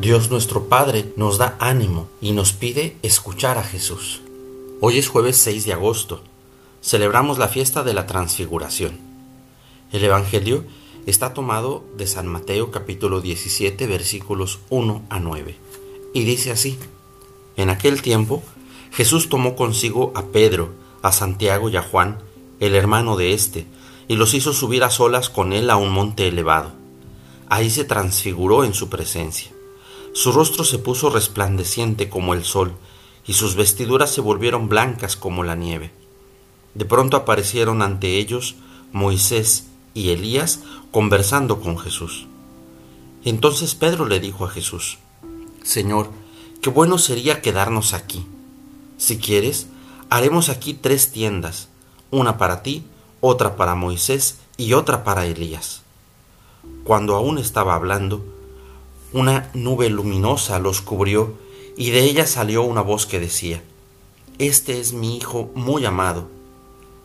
Dios nuestro Padre nos da ánimo y nos pide escuchar a Jesús. Hoy es jueves 6 de agosto. Celebramos la fiesta de la transfiguración. El Evangelio está tomado de San Mateo capítulo 17 versículos 1 a 9. Y dice así, En aquel tiempo Jesús tomó consigo a Pedro, a Santiago y a Juan, el hermano de éste, y los hizo subir a solas con él a un monte elevado. Ahí se transfiguró en su presencia su rostro se puso resplandeciente como el sol, y sus vestiduras se volvieron blancas como la nieve. De pronto aparecieron ante ellos Moisés y Elías conversando con Jesús. Entonces Pedro le dijo a Jesús, Señor, qué bueno sería quedarnos aquí. Si quieres, haremos aquí tres tiendas, una para ti, otra para Moisés y otra para Elías. Cuando aún estaba hablando, una nube luminosa los cubrió y de ella salió una voz que decía, Este es mi Hijo muy amado,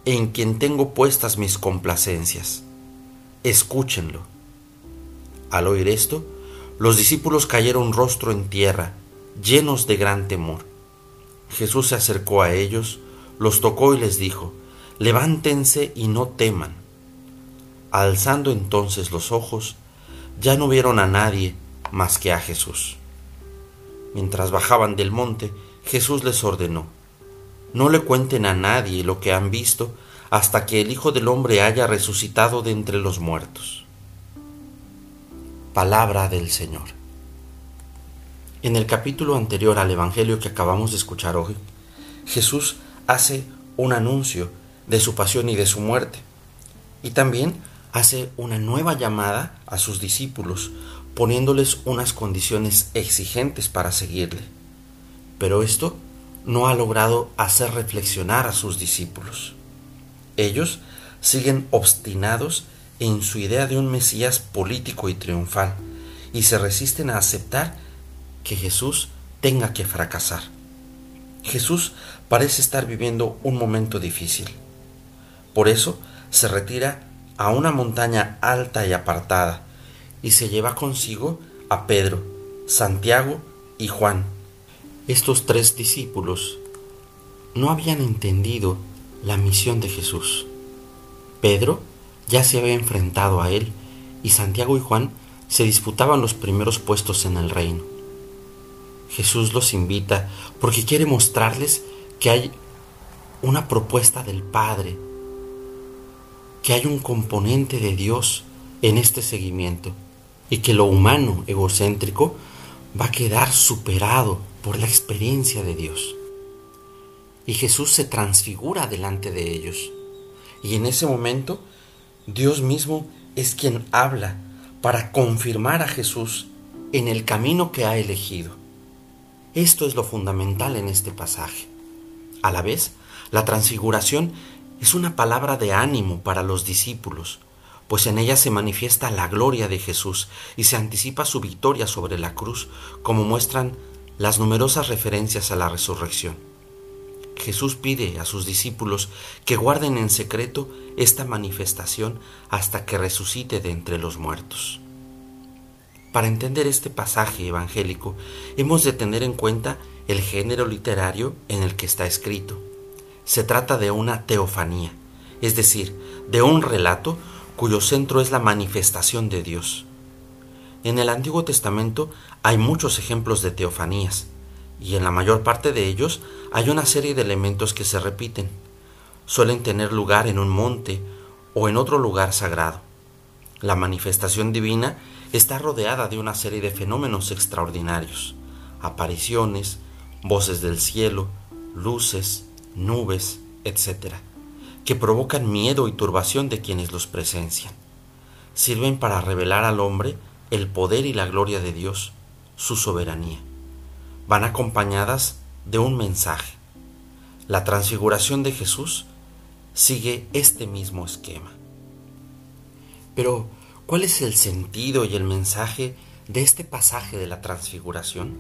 en quien tengo puestas mis complacencias. Escúchenlo. Al oír esto, los discípulos cayeron rostro en tierra, llenos de gran temor. Jesús se acercó a ellos, los tocó y les dijo, Levántense y no teman. Alzando entonces los ojos, ya no vieron a nadie, más que a Jesús. Mientras bajaban del monte, Jesús les ordenó, no le cuenten a nadie lo que han visto hasta que el Hijo del Hombre haya resucitado de entre los muertos. Palabra del Señor. En el capítulo anterior al Evangelio que acabamos de escuchar hoy, Jesús hace un anuncio de su pasión y de su muerte, y también hace una nueva llamada a sus discípulos poniéndoles unas condiciones exigentes para seguirle. Pero esto no ha logrado hacer reflexionar a sus discípulos. Ellos siguen obstinados en su idea de un Mesías político y triunfal y se resisten a aceptar que Jesús tenga que fracasar. Jesús parece estar viviendo un momento difícil. Por eso se retira a una montaña alta y apartada, y se lleva consigo a Pedro, Santiago y Juan. Estos tres discípulos no habían entendido la misión de Jesús. Pedro ya se había enfrentado a él y Santiago y Juan se disputaban los primeros puestos en el reino. Jesús los invita porque quiere mostrarles que hay una propuesta del Padre, que hay un componente de Dios en este seguimiento y que lo humano egocéntrico va a quedar superado por la experiencia de Dios. Y Jesús se transfigura delante de ellos. Y en ese momento Dios mismo es quien habla para confirmar a Jesús en el camino que ha elegido. Esto es lo fundamental en este pasaje. A la vez, la transfiguración es una palabra de ánimo para los discípulos, pues en ella se manifiesta la gloria de Jesús y se anticipa su victoria sobre la cruz, como muestran las numerosas referencias a la resurrección. Jesús pide a sus discípulos que guarden en secreto esta manifestación hasta que resucite de entre los muertos. Para entender este pasaje evangélico, hemos de tener en cuenta el género literario en el que está escrito. Se trata de una teofanía, es decir, de un relato cuyo centro es la manifestación de Dios. En el Antiguo Testamento hay muchos ejemplos de teofanías, y en la mayor parte de ellos hay una serie de elementos que se repiten. Suelen tener lugar en un monte o en otro lugar sagrado. La manifestación divina está rodeada de una serie de fenómenos extraordinarios, apariciones, voces del cielo, luces, nubes, etc que provocan miedo y turbación de quienes los presencian. Sirven para revelar al hombre el poder y la gloria de Dios, su soberanía. Van acompañadas de un mensaje. La transfiguración de Jesús sigue este mismo esquema. Pero, ¿cuál es el sentido y el mensaje de este pasaje de la transfiguración?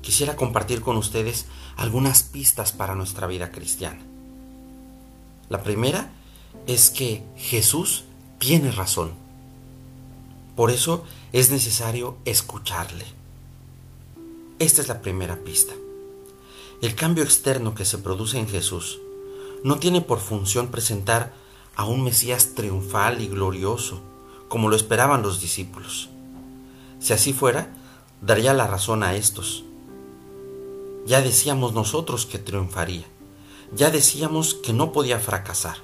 Quisiera compartir con ustedes algunas pistas para nuestra vida cristiana. La primera es que Jesús tiene razón. Por eso es necesario escucharle. Esta es la primera pista. El cambio externo que se produce en Jesús no tiene por función presentar a un Mesías triunfal y glorioso, como lo esperaban los discípulos. Si así fuera, daría la razón a estos. Ya decíamos nosotros que triunfaría, ya decíamos que no podía fracasar.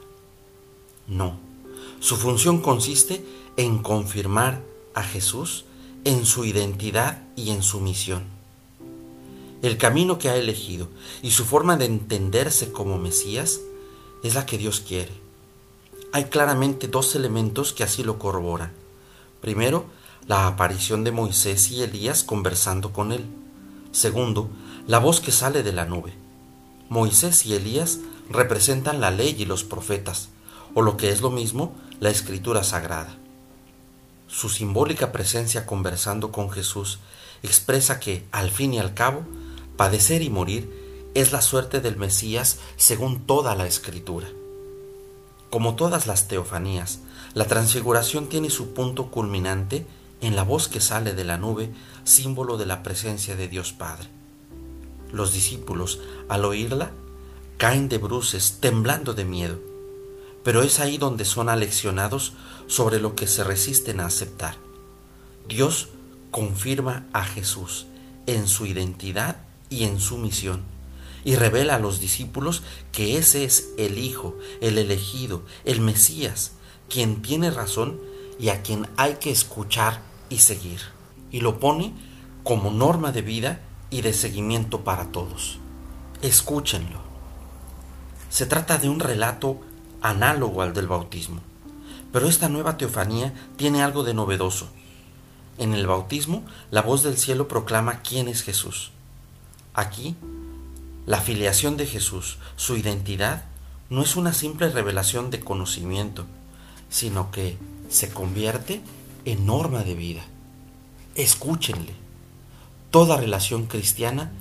No, su función consiste en confirmar a Jesús en su identidad y en su misión. El camino que ha elegido y su forma de entenderse como Mesías es la que Dios quiere. Hay claramente dos elementos que así lo corroboran. Primero, la aparición de Moisés y Elías conversando con él. Segundo, la voz que sale de la nube. Moisés y Elías representan la ley y los profetas, o lo que es lo mismo, la escritura sagrada. Su simbólica presencia conversando con Jesús expresa que, al fin y al cabo, padecer y morir es la suerte del Mesías según toda la escritura. Como todas las teofanías, la transfiguración tiene su punto culminante en la voz que sale de la nube, símbolo de la presencia de Dios Padre. Los discípulos, al oírla, caen de bruces, temblando de miedo, pero es ahí donde son aleccionados sobre lo que se resisten a aceptar. Dios confirma a Jesús en su identidad y en su misión, y revela a los discípulos que ese es el Hijo, el elegido, el Mesías, quien tiene razón y a quien hay que escuchar y seguir. Y lo pone como norma de vida y de seguimiento para todos. Escúchenlo. Se trata de un relato análogo al del bautismo, pero esta nueva teofanía tiene algo de novedoso. En el bautismo, la voz del cielo proclama quién es Jesús. Aquí, la filiación de Jesús, su identidad, no es una simple revelación de conocimiento, sino que se convierte en norma de vida. Escúchenle. Toda relación cristiana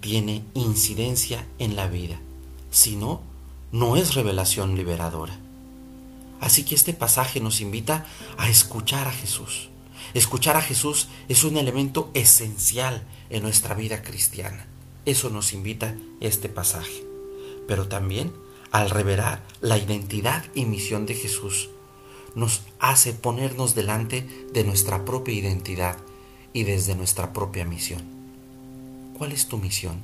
tiene incidencia en la vida. Si no, no es revelación liberadora. Así que este pasaje nos invita a escuchar a Jesús. Escuchar a Jesús es un elemento esencial en nuestra vida cristiana. Eso nos invita este pasaje. Pero también al revelar la identidad y misión de Jesús, nos hace ponernos delante de nuestra propia identidad y desde nuestra propia misión. ¿Cuál es tu misión?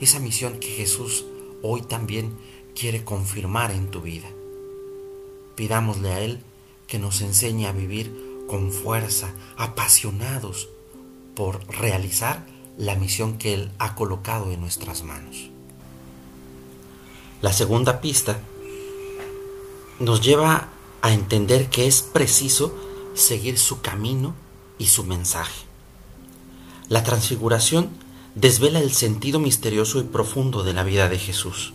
Esa misión que Jesús hoy también quiere confirmar en tu vida. Pidámosle a Él que nos enseñe a vivir con fuerza, apasionados por realizar la misión que Él ha colocado en nuestras manos. La segunda pista nos lleva a entender que es preciso seguir su camino y su mensaje. La transfiguración desvela el sentido misterioso y profundo de la vida de Jesús,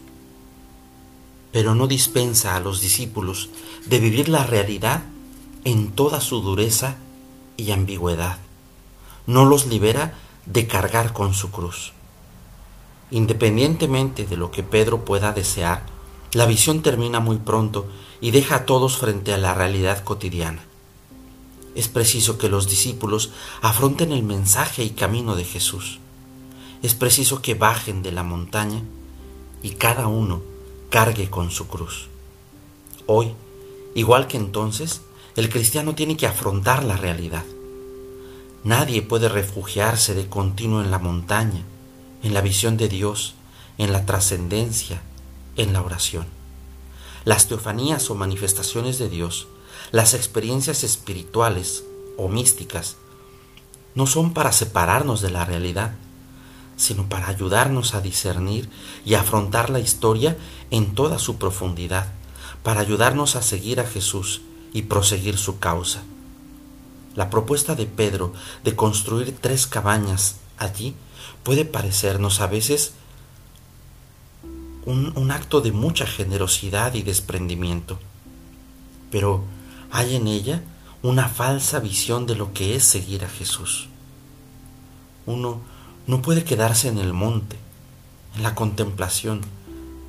pero no dispensa a los discípulos de vivir la realidad en toda su dureza y ambigüedad. No los libera de cargar con su cruz. Independientemente de lo que Pedro pueda desear, la visión termina muy pronto y deja a todos frente a la realidad cotidiana. Es preciso que los discípulos afronten el mensaje y camino de Jesús. Es preciso que bajen de la montaña y cada uno cargue con su cruz. Hoy, igual que entonces, el cristiano tiene que afrontar la realidad. Nadie puede refugiarse de continuo en la montaña, en la visión de Dios, en la trascendencia, en la oración. Las teofanías o manifestaciones de Dios, las experiencias espirituales o místicas, no son para separarnos de la realidad, sino para ayudarnos a discernir y afrontar la historia en toda su profundidad, para ayudarnos a seguir a Jesús y proseguir su causa. La propuesta de Pedro de construir tres cabañas allí puede parecernos a veces un, acto de mucha generosidad y desprendimiento, pero hay en ella una falsa visión de lo que es seguir a Jesús. Uno no puede quedarse en el monte, en la contemplación,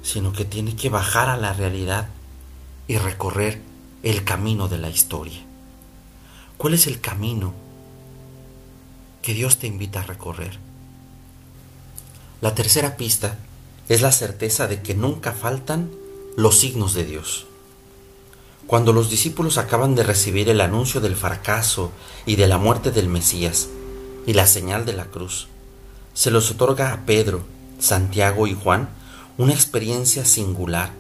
sino que tiene que bajar a la realidad y recorrer el camino de la historia. ¿Cuál es el camino que Dios te invita a recorrer. La tercera pista es la certeza de que nunca faltan los signos de Dios. Cuando los discípulos acaban de recibir el anuncio del fracaso y de la muerte del Mesías y la señal de la cruz, se los otorga a Pedro, Santiago y Juan una experiencia singular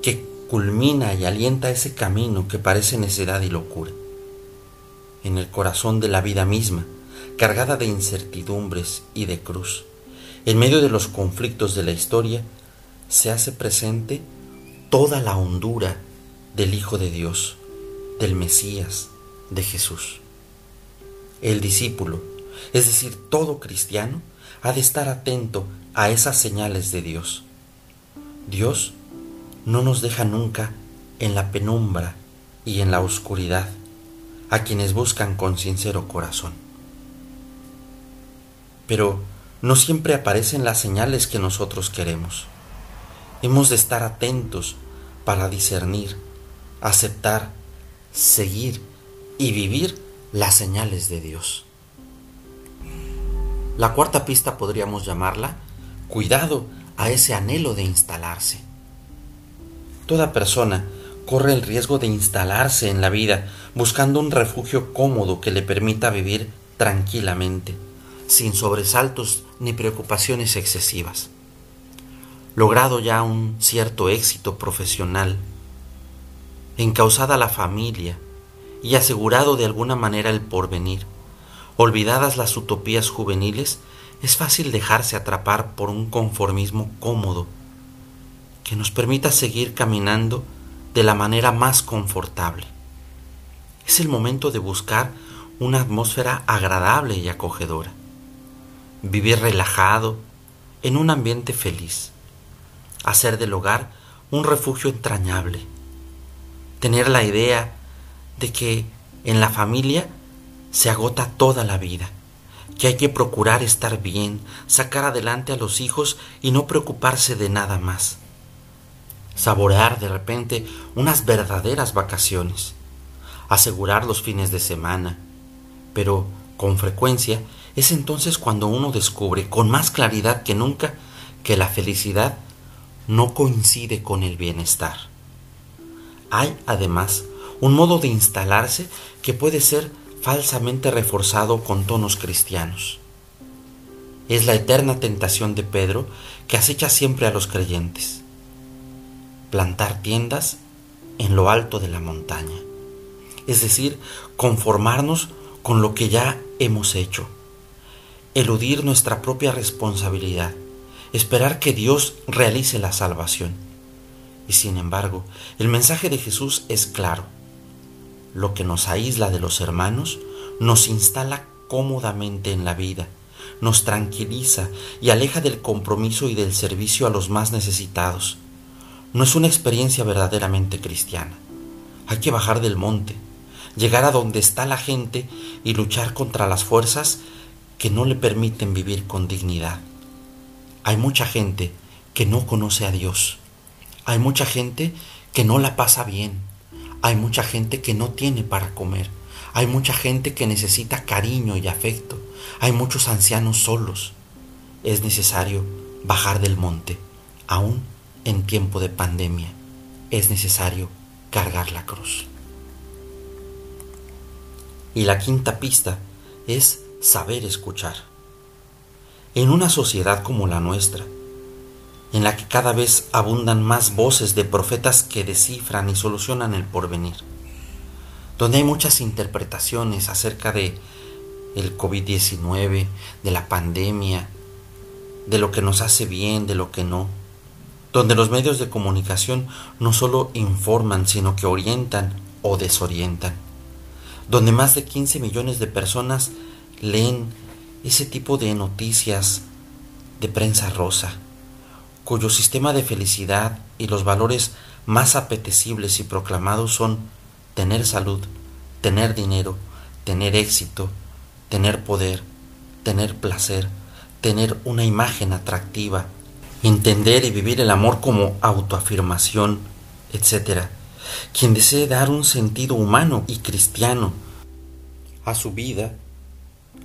que culmina y alienta ese camino que parece necedad y locura. En el corazón de la vida misma, cargada de incertidumbres y de cruz, en medio de los conflictos de la historia, se hace presente toda la hondura del Hijo de Dios, del Mesías, de Jesús. El discípulo, es decir, todo cristiano, ha de estar atento a esas señales de Dios. Dios no nos deja nunca en la penumbra y en la oscuridad a quienes buscan con sincero corazón. Pero no siempre aparecen las señales que nosotros queremos. Hemos de estar atentos para discernir, aceptar, seguir y vivir las señales de Dios. La cuarta pista podríamos llamarla cuidado a ese anhelo de instalarse. Toda persona corre el riesgo de instalarse en la vida buscando un refugio cómodo que le permita vivir tranquilamente, sin sobresaltos ni preocupaciones excesivas. Logrado ya un cierto éxito profesional, encausada la familia y asegurado de alguna manera el porvenir, olvidadas las utopías juveniles, es fácil dejarse atrapar por un conformismo cómodo que nos permita seguir caminando de la manera más confortable. Es el momento de buscar una atmósfera agradable y acogedora. Vivir relajado, en un ambiente feliz. Hacer del hogar un refugio entrañable. Tener la idea de que en la familia se agota toda la vida, que hay que procurar estar bien, sacar adelante a los hijos y no preocuparse de nada más saborear de repente unas verdaderas vacaciones, asegurar los fines de semana, pero con frecuencia es entonces cuando uno descubre con más claridad que nunca que la felicidad no coincide con el bienestar. Hay además un modo de instalarse que puede ser falsamente reforzado con tonos cristianos. Es la eterna tentación de Pedro que acecha siempre a los creyentes plantar tiendas en lo alto de la montaña. Es decir, conformarnos con lo que ya hemos hecho, eludir nuestra propia responsabilidad, esperar que Dios realice la salvación. Y sin embargo, el mensaje de Jesús es claro. Lo que nos aísla de los hermanos nos instala cómodamente en la vida, nos tranquiliza y aleja del compromiso y del servicio a los más necesitados no es una experiencia verdaderamente cristiana. Hay que bajar del monte, llegar a donde está la gente y luchar contra las fuerzas que no le permiten vivir con dignidad. Hay mucha gente que no conoce a Dios. Hay mucha gente que no la pasa bien. Hay mucha gente que no tiene para comer. Hay mucha gente que necesita cariño y afecto. Hay muchos ancianos solos. Es necesario bajar del monte, aún en tiempo de pandemia es necesario cargar la cruz. Y la quinta pista es saber escuchar. En una sociedad como la nuestra, en la que cada vez abundan más voces de profetas que descifran y solucionan el porvenir, donde hay muchas interpretaciones acerca de el COVID-19, de la pandemia, de lo que nos hace bien, de lo que no, donde los medios de comunicación no solo informan, sino que orientan o desorientan, donde más de 15 millones de personas leen ese tipo de noticias de prensa rosa, cuyo sistema de felicidad y los valores más apetecibles y proclamados son tener salud, tener dinero, tener éxito, tener poder, tener placer, tener una imagen atractiva, entender y vivir el amor como autoafirmación, etc. Quien desee dar un sentido humano y cristiano a su vida,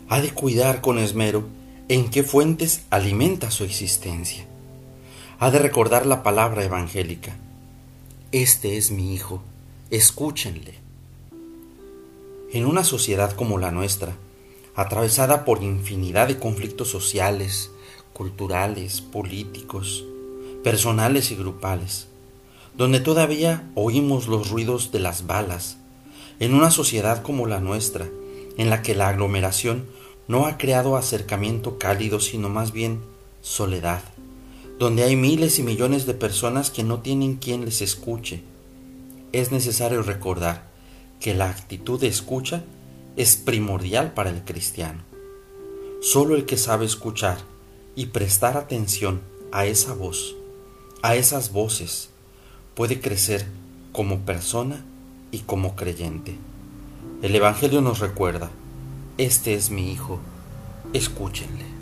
Ha de cuidar con esmero en qué fuentes alimenta su existencia. Ha de recordar la palabra evangélica. Este es mi hijo, escúchenle. En una sociedad como la nuestra, atravesada por infinidad de conflictos sociales, culturales, políticos, personales y grupales, donde todavía oímos los ruidos de las balas, en una sociedad como la nuestra, en la que la aglomeración no ha creado acercamiento cálido, sino más bien soledad, donde hay miles y millones de personas que no tienen quien les escuche. Es necesario recordar que la actitud de escucha es primordial para el cristiano. Solo el que sabe escuchar y prestar atención a esa voz, a esas voces, puede crecer como persona y como creyente. El Evangelio nos recuerda, este es mi Hijo, escúchenle.